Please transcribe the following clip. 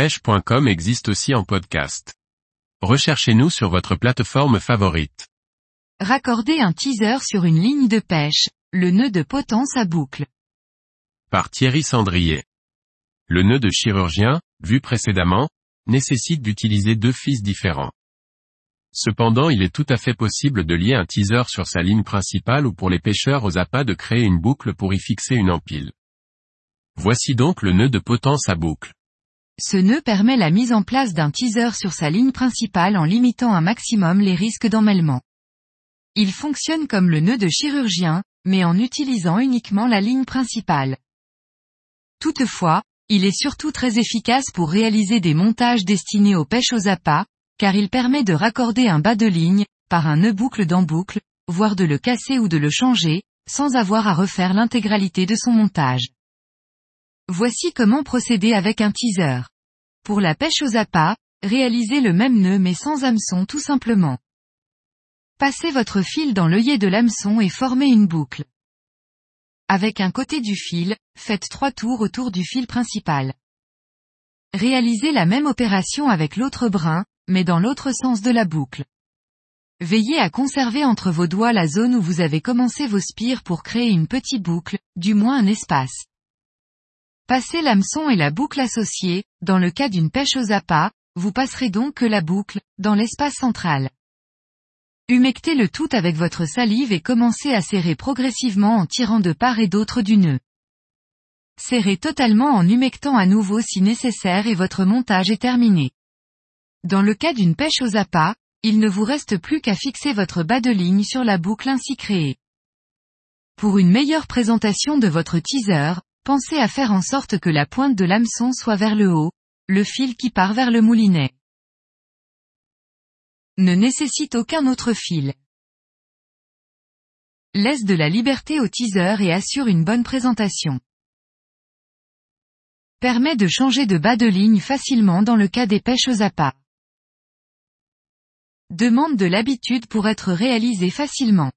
pêche.com existe aussi en podcast. Recherchez-nous sur votre plateforme favorite. Raccorder un teaser sur une ligne de pêche, le nœud de potence à boucle. Par Thierry Sandrier. Le nœud de chirurgien, vu précédemment, nécessite d'utiliser deux fils différents. Cependant il est tout à fait possible de lier un teaser sur sa ligne principale ou pour les pêcheurs aux appâts de créer une boucle pour y fixer une empile. Voici donc le nœud de potence à boucle. Ce nœud permet la mise en place d'un teaser sur sa ligne principale en limitant un maximum les risques d'emmêlement. Il fonctionne comme le nœud de chirurgien, mais en utilisant uniquement la ligne principale. Toutefois, il est surtout très efficace pour réaliser des montages destinés aux pêches aux appâts, car il permet de raccorder un bas de ligne, par un nœud boucle dans boucle, voire de le casser ou de le changer, sans avoir à refaire l'intégralité de son montage. Voici comment procéder avec un teaser. Pour la pêche aux appâts, réalisez le même nœud mais sans hameçon tout simplement. Passez votre fil dans l'œillet de l'hameçon et formez une boucle. Avec un côté du fil, faites trois tours autour du fil principal. Réalisez la même opération avec l'autre brin, mais dans l'autre sens de la boucle. Veillez à conserver entre vos doigts la zone où vous avez commencé vos spires pour créer une petite boucle, du moins un espace. Passez l'hameçon et la boucle associée, dans le cas d'une pêche aux appâts, vous passerez donc que la boucle, dans l'espace central. Humectez le tout avec votre salive et commencez à serrer progressivement en tirant de part et d'autre du nœud. Serrez totalement en humectant à nouveau si nécessaire et votre montage est terminé. Dans le cas d'une pêche aux appâts, il ne vous reste plus qu'à fixer votre bas de ligne sur la boucle ainsi créée. Pour une meilleure présentation de votre teaser, pensez à faire en sorte que la pointe de l'hameçon soit vers le haut, le fil qui part vers le moulinet. Ne nécessite aucun autre fil. Laisse de la liberté au teaser et assure une bonne présentation. Permet de changer de bas de ligne facilement dans le cas des pêches aux appâts demande de l'habitude pour être réalisé facilement.